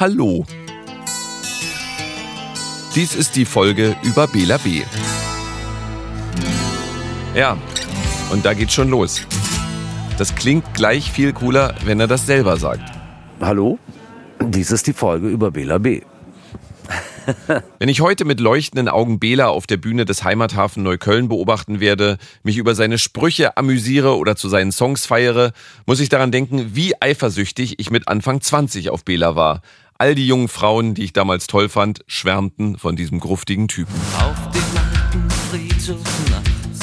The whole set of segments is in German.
Hallo. Dies ist die Folge über Bela B. Ja, und da geht's schon los. Das klingt gleich viel cooler, wenn er das selber sagt. Hallo, dies ist die Folge über Bela B. Wenn ich heute mit leuchtenden Augen Bela auf der Bühne des Heimathafen Neukölln beobachten werde, mich über seine Sprüche amüsiere oder zu seinen Songs feiere, muss ich daran denken, wie eifersüchtig ich mit Anfang 20 auf Bela war. All die jungen Frauen, die ich damals toll fand, schwärmten von diesem gruftigen Typen. Auf dem alten Friedhof nachts,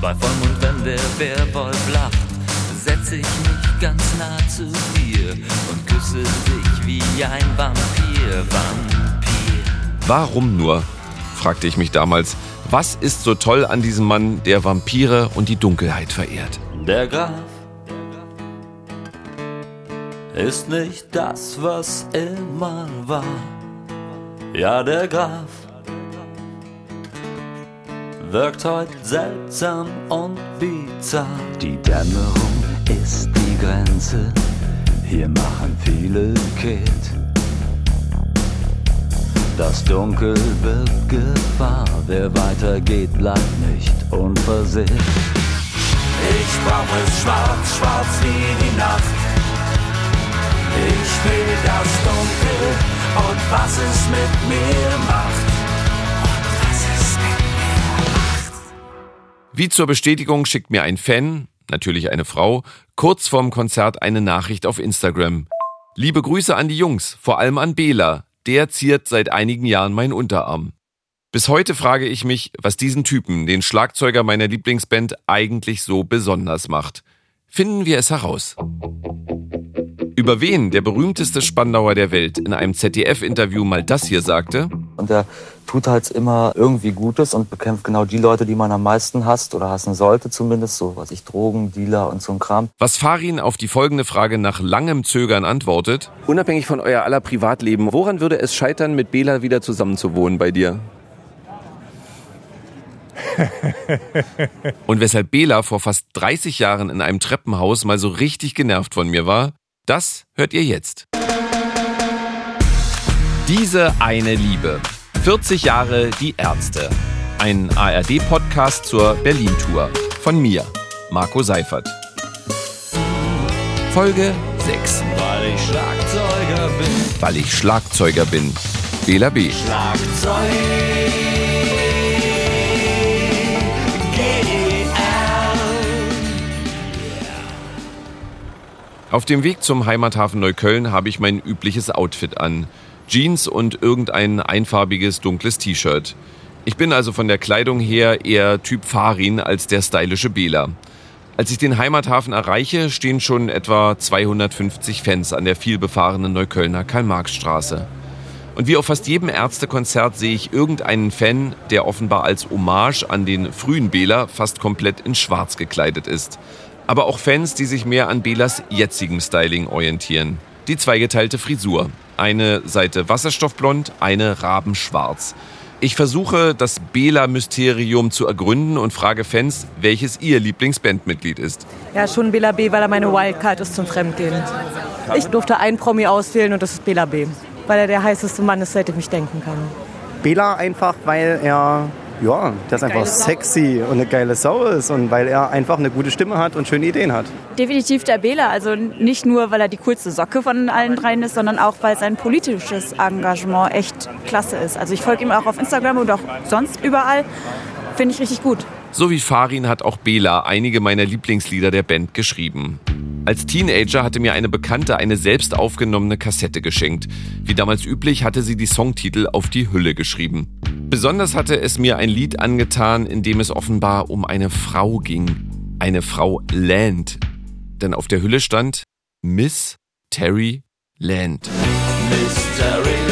bei Vollmond, wenn der Werwolf lacht, setz ich mich ganz nah zu dir und küsse dich wie ein Vampir, Vampir. Warum nur? fragte ich mich damals. Was ist so toll an diesem Mann, der Vampire und die Dunkelheit verehrt? Der Graf ist nicht das, was immer war. Ja, der Graf wirkt heute seltsam und bizarr. Die Dämmerung ist die Grenze, hier machen viele Kehrt. Das Dunkel wird Gefahr, wer weitergeht, bleibt nicht unversehrt. Ich brauch es schwarz, schwarz wie die Nacht. Ich will das Dunkel und was es mit mir macht. Und was es mit mir macht. Wie zur Bestätigung schickt mir ein Fan, natürlich eine Frau, kurz vorm Konzert eine Nachricht auf Instagram. Liebe Grüße an die Jungs, vor allem an Bela. Der ziert seit einigen Jahren meinen Unterarm. Bis heute frage ich mich, was diesen Typen, den Schlagzeuger meiner Lieblingsband, eigentlich so besonders macht. Finden wir es heraus. Über wen der berühmteste Spandauer der Welt in einem ZDF-Interview mal das hier sagte, Und der tut halt immer irgendwie Gutes und bekämpft genau die Leute, die man am meisten hasst oder hassen sollte zumindest, so was ich Drogen, Dealer und so ein Kram. was Farin auf die folgende Frage nach langem Zögern antwortet, Unabhängig von euer aller Privatleben, woran würde es scheitern, mit Bela wieder zusammenzuwohnen bei dir? und weshalb Bela vor fast 30 Jahren in einem Treppenhaus mal so richtig genervt von mir war, das hört ihr jetzt. Diese eine Liebe. 40 Jahre die Ärzte. Ein ARD-Podcast zur Berlin-Tour. Von mir, Marco Seifert. Folge 6. Weil ich Schlagzeuger bin. Weil ich Schlagzeuger bin. Bela B. Schlagzeug. Auf dem Weg zum Heimathafen Neukölln habe ich mein übliches Outfit an. Jeans und irgendein einfarbiges dunkles T-Shirt. Ich bin also von der Kleidung her eher Typ Farin als der stylische Bela. Als ich den Heimathafen erreiche, stehen schon etwa 250 Fans an der vielbefahrenen Neuköllner Karl-Marx-Straße. Und wie auf fast jedem Ärztekonzert sehe ich irgendeinen Fan, der offenbar als Hommage an den frühen Bela fast komplett in schwarz gekleidet ist. Aber auch Fans, die sich mehr an Belas jetzigem Styling orientieren. Die zweigeteilte Frisur. Eine Seite wasserstoffblond, eine rabenschwarz. Ich versuche, das Bela-Mysterium zu ergründen und frage Fans, welches ihr Lieblingsbandmitglied ist. Ja, schon Bela B, weil er meine Wildcard ist zum Fremdgehen. Ich durfte einen Promi auswählen und das ist Bela B. Weil er der heißeste Mann ist, seit ich mich denken kann. Bela einfach, weil er, ja, der ist einfach sexy und eine geile Sau ist und weil er einfach eine gute Stimme hat und schöne Ideen hat. Definitiv der Bela. Also nicht nur, weil er die coolste Socke von allen dreien ist, sondern auch, weil sein politisches Engagement echt klasse ist. Also ich folge ihm auch auf Instagram und auch sonst überall. Finde ich richtig gut. So wie Farin hat auch Bela einige meiner Lieblingslieder der Band geschrieben. Als Teenager hatte mir eine Bekannte eine selbst aufgenommene Kassette geschenkt. Wie damals üblich hatte sie die Songtitel auf die Hülle geschrieben. Besonders hatte es mir ein Lied angetan, in dem es offenbar um eine Frau ging. Eine Frau Land. Denn auf der Hülle stand Miss Terry Land. Mystery Land.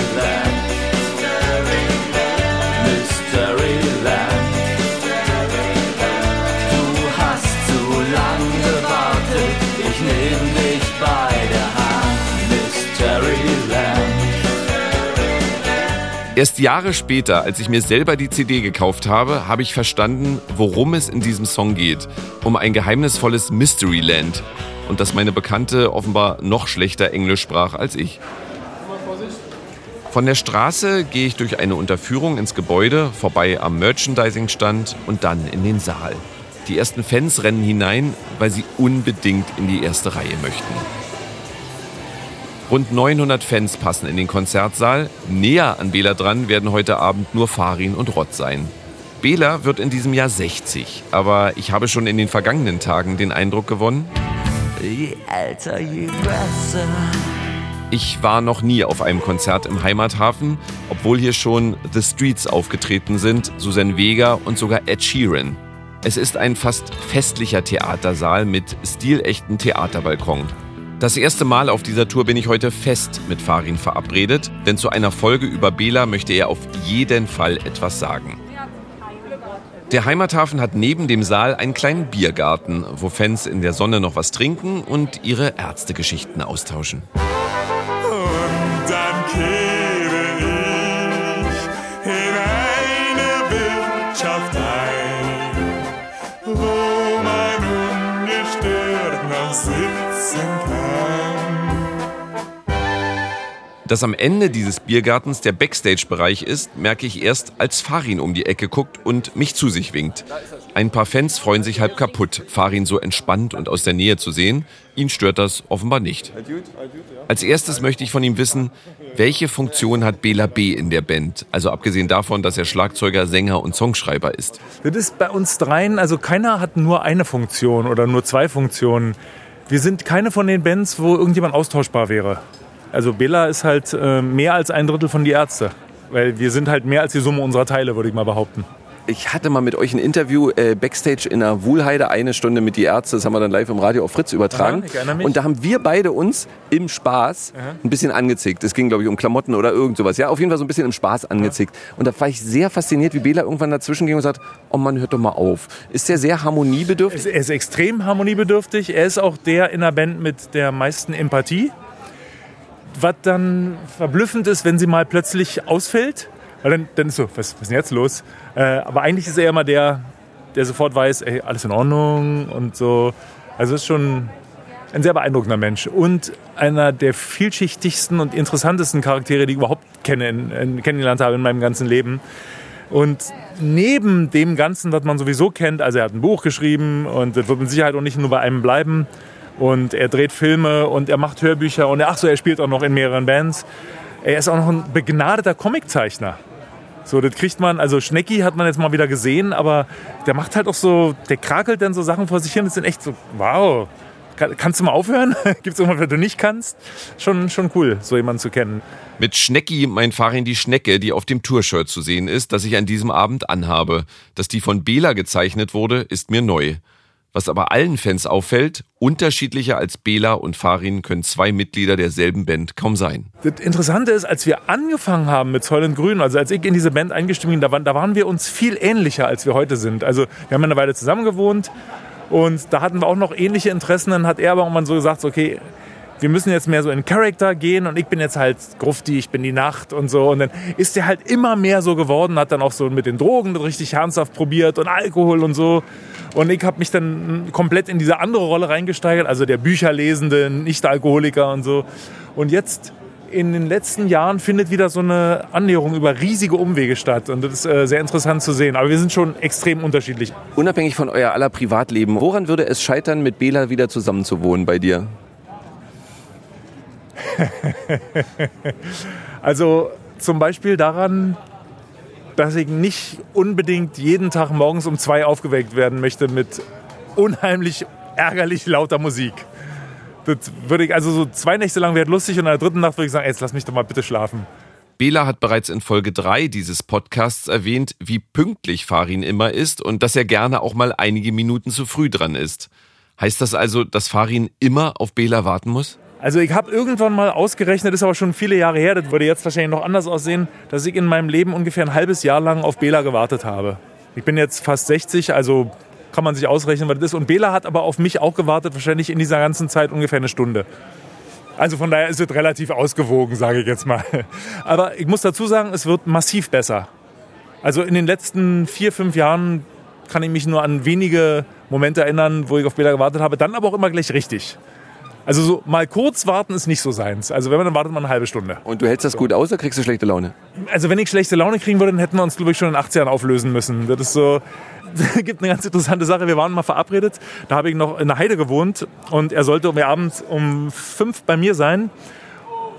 Erst Jahre später, als ich mir selber die CD gekauft habe, habe ich verstanden, worum es in diesem Song geht. Um ein geheimnisvolles Mysteryland. Und dass meine Bekannte offenbar noch schlechter Englisch sprach als ich. Von der Straße gehe ich durch eine Unterführung ins Gebäude, vorbei am Merchandising-Stand und dann in den Saal. Die ersten Fans rennen hinein, weil sie unbedingt in die erste Reihe möchten. Rund 900 Fans passen in den Konzertsaal. Näher an Bela dran werden heute Abend nur Farin und Rott sein. Bela wird in diesem Jahr 60, aber ich habe schon in den vergangenen Tagen den Eindruck gewonnen, Je älter, je besser. ich war noch nie auf einem Konzert im Heimathafen, obwohl hier schon The Streets aufgetreten sind, Susan Vega und sogar Ed Sheeran. Es ist ein fast festlicher Theatersaal mit stilechten Theaterbalkon. Das erste Mal auf dieser Tour bin ich heute fest mit Farin verabredet, denn zu einer Folge über Bela möchte er auf jeden Fall etwas sagen. Der Heimathafen hat neben dem Saal einen kleinen Biergarten, wo Fans in der Sonne noch was trinken und ihre Ärztegeschichten austauschen. Und dann kehre ich in eine Wirtschaft ein, wo man ungestört noch sitzen Dass am Ende dieses Biergartens der Backstage-Bereich ist, merke ich erst, als Farin um die Ecke guckt und mich zu sich winkt. Ein paar Fans freuen sich halb kaputt, Farin so entspannt und aus der Nähe zu sehen. Ihn stört das offenbar nicht. Als erstes möchte ich von ihm wissen, welche Funktion hat Bela B. in der Band? Also abgesehen davon, dass er Schlagzeuger, Sänger und Songschreiber ist. Das ist bei uns dreien, also keiner hat nur eine Funktion oder nur zwei Funktionen. Wir sind keine von den Bands, wo irgendjemand austauschbar wäre. Also Bela ist halt äh, mehr als ein Drittel von die Ärzte. Weil wir sind halt mehr als die Summe unserer Teile, würde ich mal behaupten. Ich hatte mal mit euch ein Interview äh, backstage in der Wuhlheide, eine Stunde mit die Ärzte. Das haben wir dann live im Radio auf Fritz übertragen. Aha. Und da haben wir beide uns im Spaß ein bisschen angezickt. Es ging, glaube ich, um Klamotten oder irgend sowas. Ja, auf jeden Fall so ein bisschen im Spaß angezickt. Und da war ich sehr fasziniert, wie Bela irgendwann dazwischen ging und sagt, oh Mann, hört doch mal auf. Ist der sehr harmoniebedürftig? Er ist extrem harmoniebedürftig. Er ist auch der in der Band mit der meisten Empathie. Was dann verblüffend ist, wenn sie mal plötzlich ausfällt. Weil dann, dann ist so, was, was ist denn jetzt los? Äh, aber eigentlich ist er immer der, der sofort weiß, ey, alles in Ordnung und so. Also ist schon ein sehr beeindruckender Mensch und einer der vielschichtigsten und interessantesten Charaktere, die ich überhaupt kenne, kennengelernt habe in meinem ganzen Leben. Und neben dem Ganzen, was man sowieso kennt, also er hat ein Buch geschrieben und das wird mit Sicherheit auch nicht nur bei einem bleiben. Und er dreht Filme und er macht Hörbücher und ach so, er spielt auch noch in mehreren Bands. Er ist auch noch ein begnadeter Comiczeichner. So, das kriegt man, also Schnecki hat man jetzt mal wieder gesehen, aber der macht halt auch so, der krakelt dann so Sachen vor sich hin. Das sind echt so, wow. Kann, kannst du mal aufhören? Gibt es irgendwas, was du nicht kannst? Schon, schon cool, so jemanden zu kennen. Mit Schnecki meint Farin die Schnecke, die auf dem Tourshirt zu sehen ist, das ich an diesem Abend anhabe. Dass die von Bela gezeichnet wurde, ist mir neu. Was aber allen Fans auffällt, unterschiedlicher als Bela und Farin können zwei Mitglieder derselben Band kaum sein. Das Interessante ist, als wir angefangen haben mit Zoll und Grün, also als ich in diese Band eingestiegen bin, da waren, da waren wir uns viel ähnlicher, als wir heute sind. Also wir haben eine Weile zusammen gewohnt und da hatten wir auch noch ähnliche Interessen. Dann hat er aber irgendwann so gesagt, okay, wir müssen jetzt mehr so in Charakter gehen und ich bin jetzt halt Grufti, ich bin die Nacht und so. Und dann ist er halt immer mehr so geworden, hat dann auch so mit den Drogen richtig ernsthaft probiert und Alkohol und so. Und ich habe mich dann komplett in diese andere Rolle reingesteigert, also der Bücherlesende, Nicht-Alkoholiker und so. Und jetzt in den letzten Jahren findet wieder so eine Annäherung über riesige Umwege statt. Und das ist äh, sehr interessant zu sehen. Aber wir sind schon extrem unterschiedlich. Unabhängig von euer aller Privatleben, woran würde es scheitern, mit Bela wieder zusammenzuwohnen bei dir? also zum Beispiel daran, dass ich nicht unbedingt jeden Tag morgens um zwei aufgeweckt werden möchte mit unheimlich ärgerlich lauter Musik. Das würde ich, also so zwei Nächte lang wäre lustig und in der dritten Nacht würde ich sagen, jetzt lass mich doch mal bitte schlafen. Bela hat bereits in Folge 3 dieses Podcasts erwähnt, wie pünktlich Farin immer ist und dass er gerne auch mal einige Minuten zu früh dran ist. Heißt das also, dass Farin immer auf Bela warten muss? Also ich habe irgendwann mal ausgerechnet, ist aber schon viele Jahre her, das würde jetzt wahrscheinlich noch anders aussehen, dass ich in meinem Leben ungefähr ein halbes Jahr lang auf Bela gewartet habe. Ich bin jetzt fast 60, also kann man sich ausrechnen, was das ist. Und Bela hat aber auf mich auch gewartet, wahrscheinlich in dieser ganzen Zeit ungefähr eine Stunde. Also von daher ist es relativ ausgewogen, sage ich jetzt mal. Aber ich muss dazu sagen, es wird massiv besser. Also in den letzten vier, fünf Jahren kann ich mich nur an wenige Momente erinnern, wo ich auf Bela gewartet habe, dann aber auch immer gleich richtig. Also so mal kurz warten ist nicht so seins. Also wenn man dann wartet man eine halbe Stunde. Und du hältst das gut aus oder kriegst du schlechte Laune? Also wenn ich schlechte Laune kriegen würde, dann hätten wir uns glaube ich schon in den 80ern auflösen müssen. Das ist so gibt eine ganz interessante Sache. Wir waren mal verabredet. Da habe ich noch in der Heide gewohnt und er sollte um abends um fünf bei mir sein.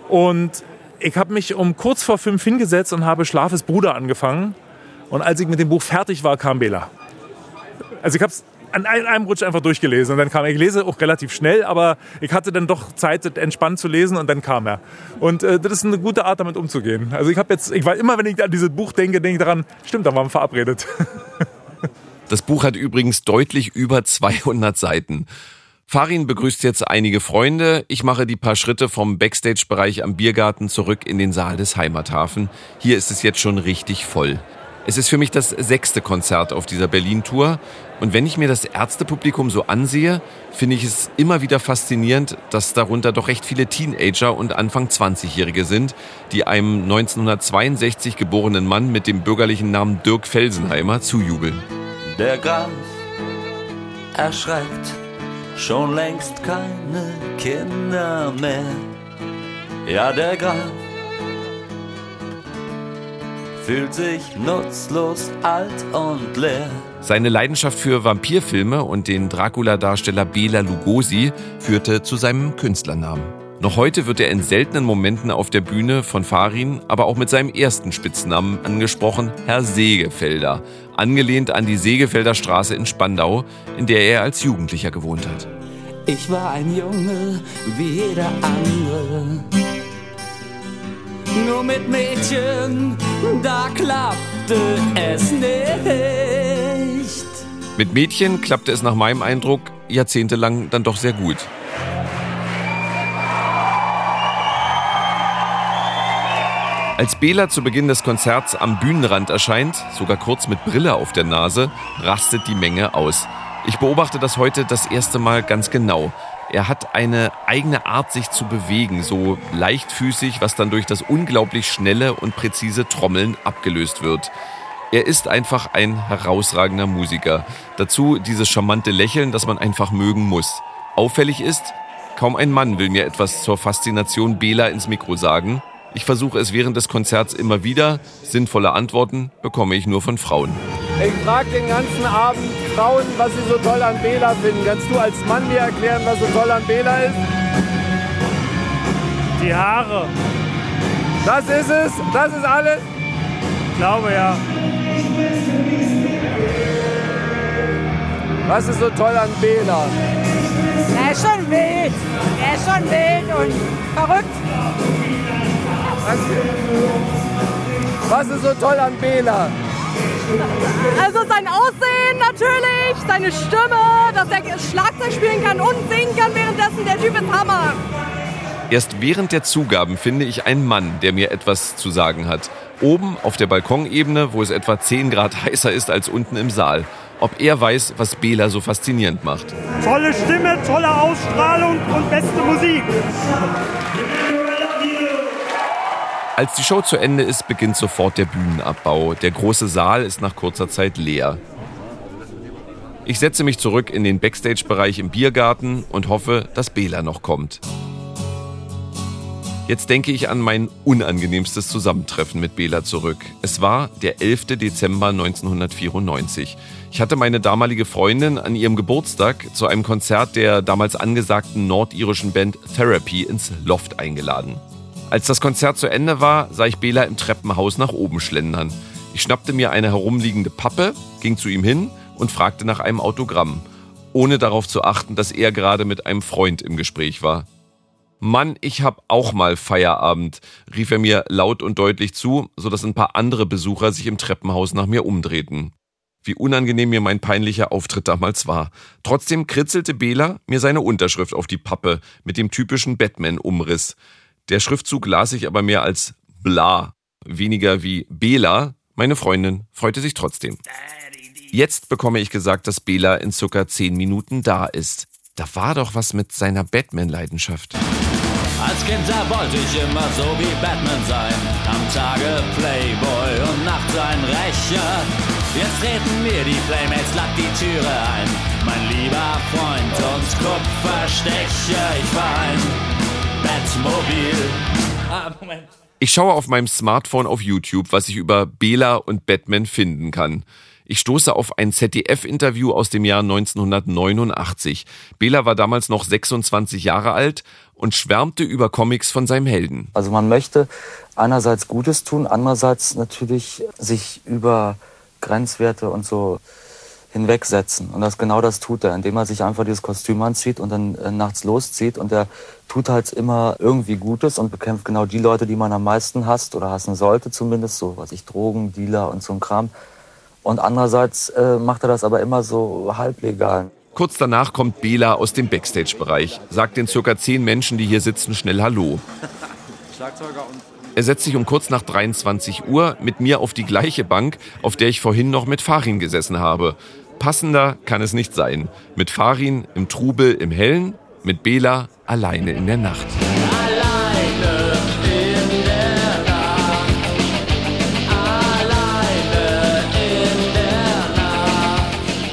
Und ich habe mich um kurz vor fünf hingesetzt und habe Schlafes Bruder angefangen. Und als ich mit dem Buch fertig war, kam Bela. Also ich habe es an einem Rutsch einfach durchgelesen und dann kam er. Ich lese auch relativ schnell, aber ich hatte dann doch Zeit, entspannt zu lesen und dann kam er. Und äh, das ist eine gute Art, damit umzugehen. Also ich habe jetzt, ich war immer, wenn ich an dieses Buch denke, denke ich daran, stimmt, da waren wir verabredet. Das Buch hat übrigens deutlich über 200 Seiten. Farin begrüßt jetzt einige Freunde. Ich mache die paar Schritte vom Backstage-Bereich am Biergarten zurück in den Saal des Heimathafen. Hier ist es jetzt schon richtig voll. Es ist für mich das sechste Konzert auf dieser Berlin-Tour. Und wenn ich mir das Ärztepublikum so ansehe, finde ich es immer wieder faszinierend, dass darunter doch recht viele Teenager und Anfang 20-Jährige sind, die einem 1962 geborenen Mann mit dem bürgerlichen Namen Dirk Felsenheimer zujubeln. Der Graf erschreckt schon längst keine Kinder mehr. Ja, der Graf fühlt sich nutzlos, alt und leer. Seine Leidenschaft für Vampirfilme und den Dracula-Darsteller Bela Lugosi führte zu seinem Künstlernamen. Noch heute wird er in seltenen Momenten auf der Bühne von Farin, aber auch mit seinem ersten Spitznamen angesprochen, Herr Segefelder, angelehnt an die Segefelder Straße in Spandau, in der er als Jugendlicher gewohnt hat. Ich war ein Junge wie jeder andere. Nur mit Mädchen, da klappte es nicht. Mit Mädchen klappte es nach meinem Eindruck jahrzehntelang dann doch sehr gut. Als Bela zu Beginn des Konzerts am Bühnenrand erscheint, sogar kurz mit Brille auf der Nase, rastet die Menge aus. Ich beobachte das heute das erste Mal ganz genau. Er hat eine eigene Art, sich zu bewegen, so leichtfüßig, was dann durch das unglaublich schnelle und präzise Trommeln abgelöst wird. Er ist einfach ein herausragender Musiker. Dazu dieses charmante Lächeln, das man einfach mögen muss. Auffällig ist, kaum ein Mann will mir etwas zur Faszination Bela ins Mikro sagen. Ich versuche es während des Konzerts immer wieder. Sinnvolle Antworten bekomme ich nur von Frauen. Ich frage den ganzen Abend Frauen, was sie so toll an Bela finden. Kannst du als Mann mir erklären, was so toll an Bela ist? Die Haare. Das ist es? Das ist alles? Ich glaube ja. Was ist so toll an Bela? Er ist schon wild. Er ist schon wild und verrückt. Was ist so toll an Bela? Also sein Aussehen natürlich, seine Stimme, dass er Schlagzeug spielen kann und singen kann währenddessen. Der Typ ist Hammer. Erst während der Zugaben finde ich einen Mann, der mir etwas zu sagen hat. Oben auf der Balkonebene, wo es etwa 10 Grad heißer ist als unten im Saal. Ob er weiß, was Bela so faszinierend macht. Tolle Stimme, tolle Ausstrahlung und beste Musik. Als die Show zu Ende ist, beginnt sofort der Bühnenabbau. Der große Saal ist nach kurzer Zeit leer. Ich setze mich zurück in den Backstage-Bereich im Biergarten und hoffe, dass Bela noch kommt. Jetzt denke ich an mein unangenehmstes Zusammentreffen mit Bela zurück. Es war der 11. Dezember 1994. Ich hatte meine damalige Freundin an ihrem Geburtstag zu einem Konzert der damals angesagten nordirischen Band Therapy ins Loft eingeladen. Als das Konzert zu Ende war, sah ich Bela im Treppenhaus nach oben schlendern. Ich schnappte mir eine herumliegende Pappe, ging zu ihm hin und fragte nach einem Autogramm, ohne darauf zu achten, dass er gerade mit einem Freund im Gespräch war. Mann, ich hab auch mal Feierabend, rief er mir laut und deutlich zu, so dass ein paar andere Besucher sich im Treppenhaus nach mir umdrehten. Wie unangenehm mir mein peinlicher Auftritt damals war. Trotzdem kritzelte Bela mir seine Unterschrift auf die Pappe mit dem typischen Batman-Umriss. Der Schriftzug las ich aber mehr als bla, weniger wie Bela. Meine Freundin freute sich trotzdem. Jetzt bekomme ich gesagt, dass Bela in circa zehn Minuten da ist. Da war doch was mit seiner Batman-Leidenschaft. Als Kind da wollte ich immer so wie Batman sein. Am Tage Playboy und nachts ein Rächer. Jetzt treten mir die Playmates glatt die Türe ein. mein lieber Freund und Kupferstecher, ich war ein. Ich schaue auf meinem Smartphone auf YouTube, was ich über Bela und Batman finden kann. Ich stoße auf ein ZDF-Interview aus dem Jahr 1989. Bela war damals noch 26 Jahre alt und schwärmte über Comics von seinem Helden. Also man möchte einerseits Gutes tun, andererseits natürlich sich über Grenzwerte und so hinwegsetzen. Und das genau das tut er, indem er sich einfach dieses Kostüm anzieht und dann äh, nachts loszieht. Und er tut halt immer irgendwie Gutes und bekämpft genau die Leute, die man am meisten hasst oder hassen sollte zumindest, so was ich Drogen, Dealer und so ein Kram. Und andererseits äh, macht er das aber immer so halblegal. Kurz danach kommt Bela aus dem Backstage-Bereich, sagt den circa zehn Menschen, die hier sitzen, schnell Hallo. Er setzt sich um kurz nach 23 Uhr mit mir auf die gleiche Bank, auf der ich vorhin noch mit Farin gesessen habe. Passender kann es nicht sein. Mit Farin im Trubel im Hellen, mit Bela alleine in der Nacht.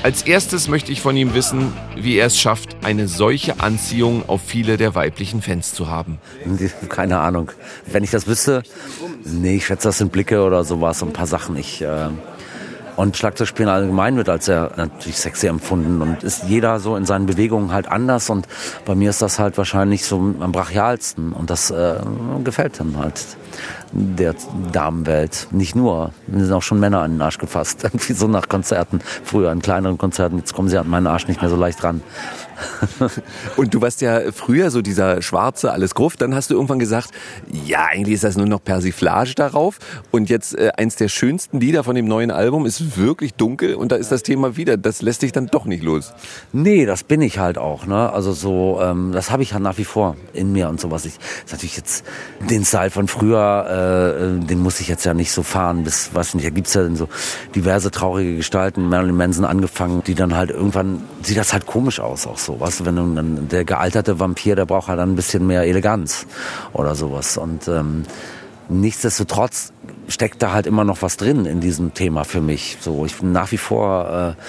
Als erstes möchte ich von ihm wissen, wie er es schafft, eine solche Anziehung auf viele der weiblichen Fans zu haben. Keine Ahnung. Wenn ich das wüsste, nee, ich schätze, das sind Blicke oder sowas, ein paar Sachen. Ich, äh, und Schlagzeugspielen allgemein wird als sehr natürlich sexy empfunden und ist jeder so in seinen Bewegungen halt anders und bei mir ist das halt wahrscheinlich so am brachialsten und das äh, gefällt dann halt der Damenwelt. Nicht nur, mir sind auch schon Männer an den Arsch gefasst, irgendwie so nach Konzerten, früher an kleineren Konzerten, jetzt kommen sie an meinen Arsch nicht mehr so leicht ran. Und du warst ja früher so dieser schwarze, alles Gruft. Dann hast du irgendwann gesagt, ja, eigentlich ist das nur noch Persiflage darauf. Und jetzt äh, eins der schönsten Lieder von dem neuen Album ist wirklich dunkel. Und da ist das Thema wieder. Das lässt dich dann doch nicht los. Nee, das bin ich halt auch. Ne? Also so, ähm, das habe ich halt nach wie vor in mir und sowas. Ich ist natürlich jetzt den Style von früher, äh, den muss ich jetzt ja nicht so fahren. Bis, was nicht, da gibt's ja dann so diverse traurige Gestalten, Marilyn Manson angefangen, die dann halt irgendwann sieht das halt komisch aus, auch so. Du, wenn dann der gealterte Vampir, der braucht halt dann ein bisschen mehr Eleganz oder sowas. Und ähm, nichtsdestotrotz steckt da halt immer noch was drin in diesem Thema für mich. So, ich nach wie vor äh,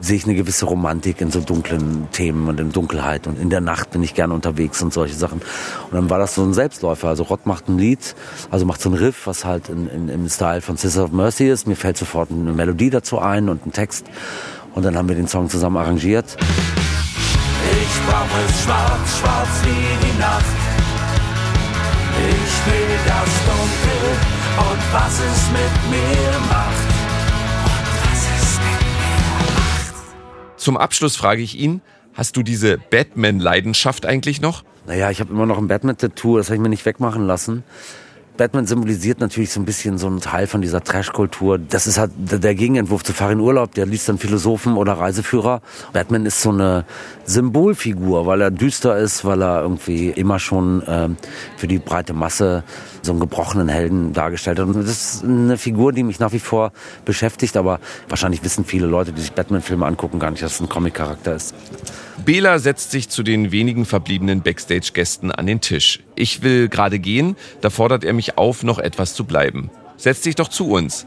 sehe ich eine gewisse Romantik in so dunklen Themen und in Dunkelheit und in der Nacht bin ich gerne unterwegs und solche Sachen. Und dann war das so ein Selbstläufer. Also Rott macht ein Lied, also macht so ein Riff, was halt in, in, im Style von Sister of Mercy ist. Mir fällt sofort eine Melodie dazu ein und ein Text. Und dann haben wir den Song zusammen arrangiert. Ich brauch es schwarz, schwarz wie die Nacht. Ich will das Dunkel und was es mit mir macht. Und was es mit mir macht. Zum Abschluss frage ich ihn, hast du diese Batman-Leidenschaft eigentlich noch? Naja, ich habe immer noch ein Batman-Tattoo, das habe ich mir nicht wegmachen lassen. Batman symbolisiert natürlich so ein bisschen so einen Teil von dieser Trash-Kultur. Das ist halt der Gegenentwurf zu Farin Urlaub, der liest dann Philosophen oder Reiseführer. Batman ist so eine Symbolfigur, weil er düster ist, weil er irgendwie immer schon ähm, für die breite Masse so einen gebrochenen Helden dargestellt hat. Und das ist eine Figur, die mich nach wie vor beschäftigt, aber wahrscheinlich wissen viele Leute, die sich Batman-Filme angucken, gar nicht, dass es ein Comic-Charakter ist. Bela setzt sich zu den wenigen verbliebenen Backstage-Gästen an den Tisch. Ich will gerade gehen, da fordert er mich auf, noch etwas zu bleiben. Setz dich doch zu uns.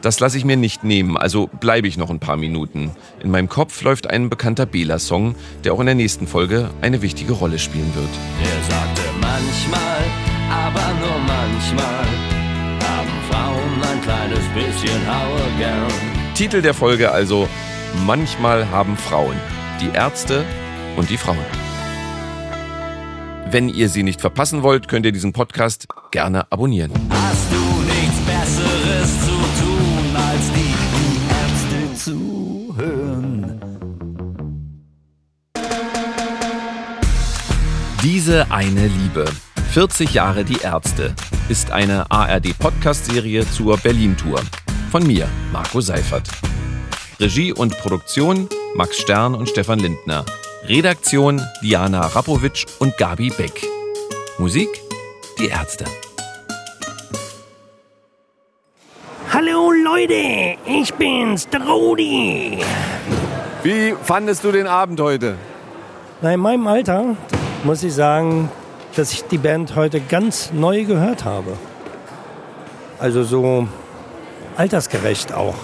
Das lasse ich mir nicht nehmen, also bleibe ich noch ein paar Minuten. In meinem Kopf läuft ein bekannter Bela-Song, der auch in der nächsten Folge eine wichtige Rolle spielen wird. Er sagte manchmal, aber nur manchmal, haben Frauen ein kleines bisschen Haue gern. Titel der Folge also Manchmal haben Frauen, die Ärzte und die Frauen. Wenn ihr sie nicht verpassen wollt, könnt ihr diesen Podcast gerne abonnieren. Hast du nichts Besseres zu tun, als die Ärzte zu hören? Diese eine Liebe. 40 Jahre die Ärzte ist eine ARD-Podcast-Serie zur Berlin-Tour. Von mir, Marco Seifert. Regie und Produktion Max Stern und Stefan Lindner. Redaktion Diana Rapowitsch und Gabi Beck. Musik Die Ärzte. Hallo Leute, ich bin's, der Rudi. Wie fandest du den Abend heute? Na, in meinem Alter muss ich sagen, dass ich die Band heute ganz neu gehört habe. Also so altersgerecht auch.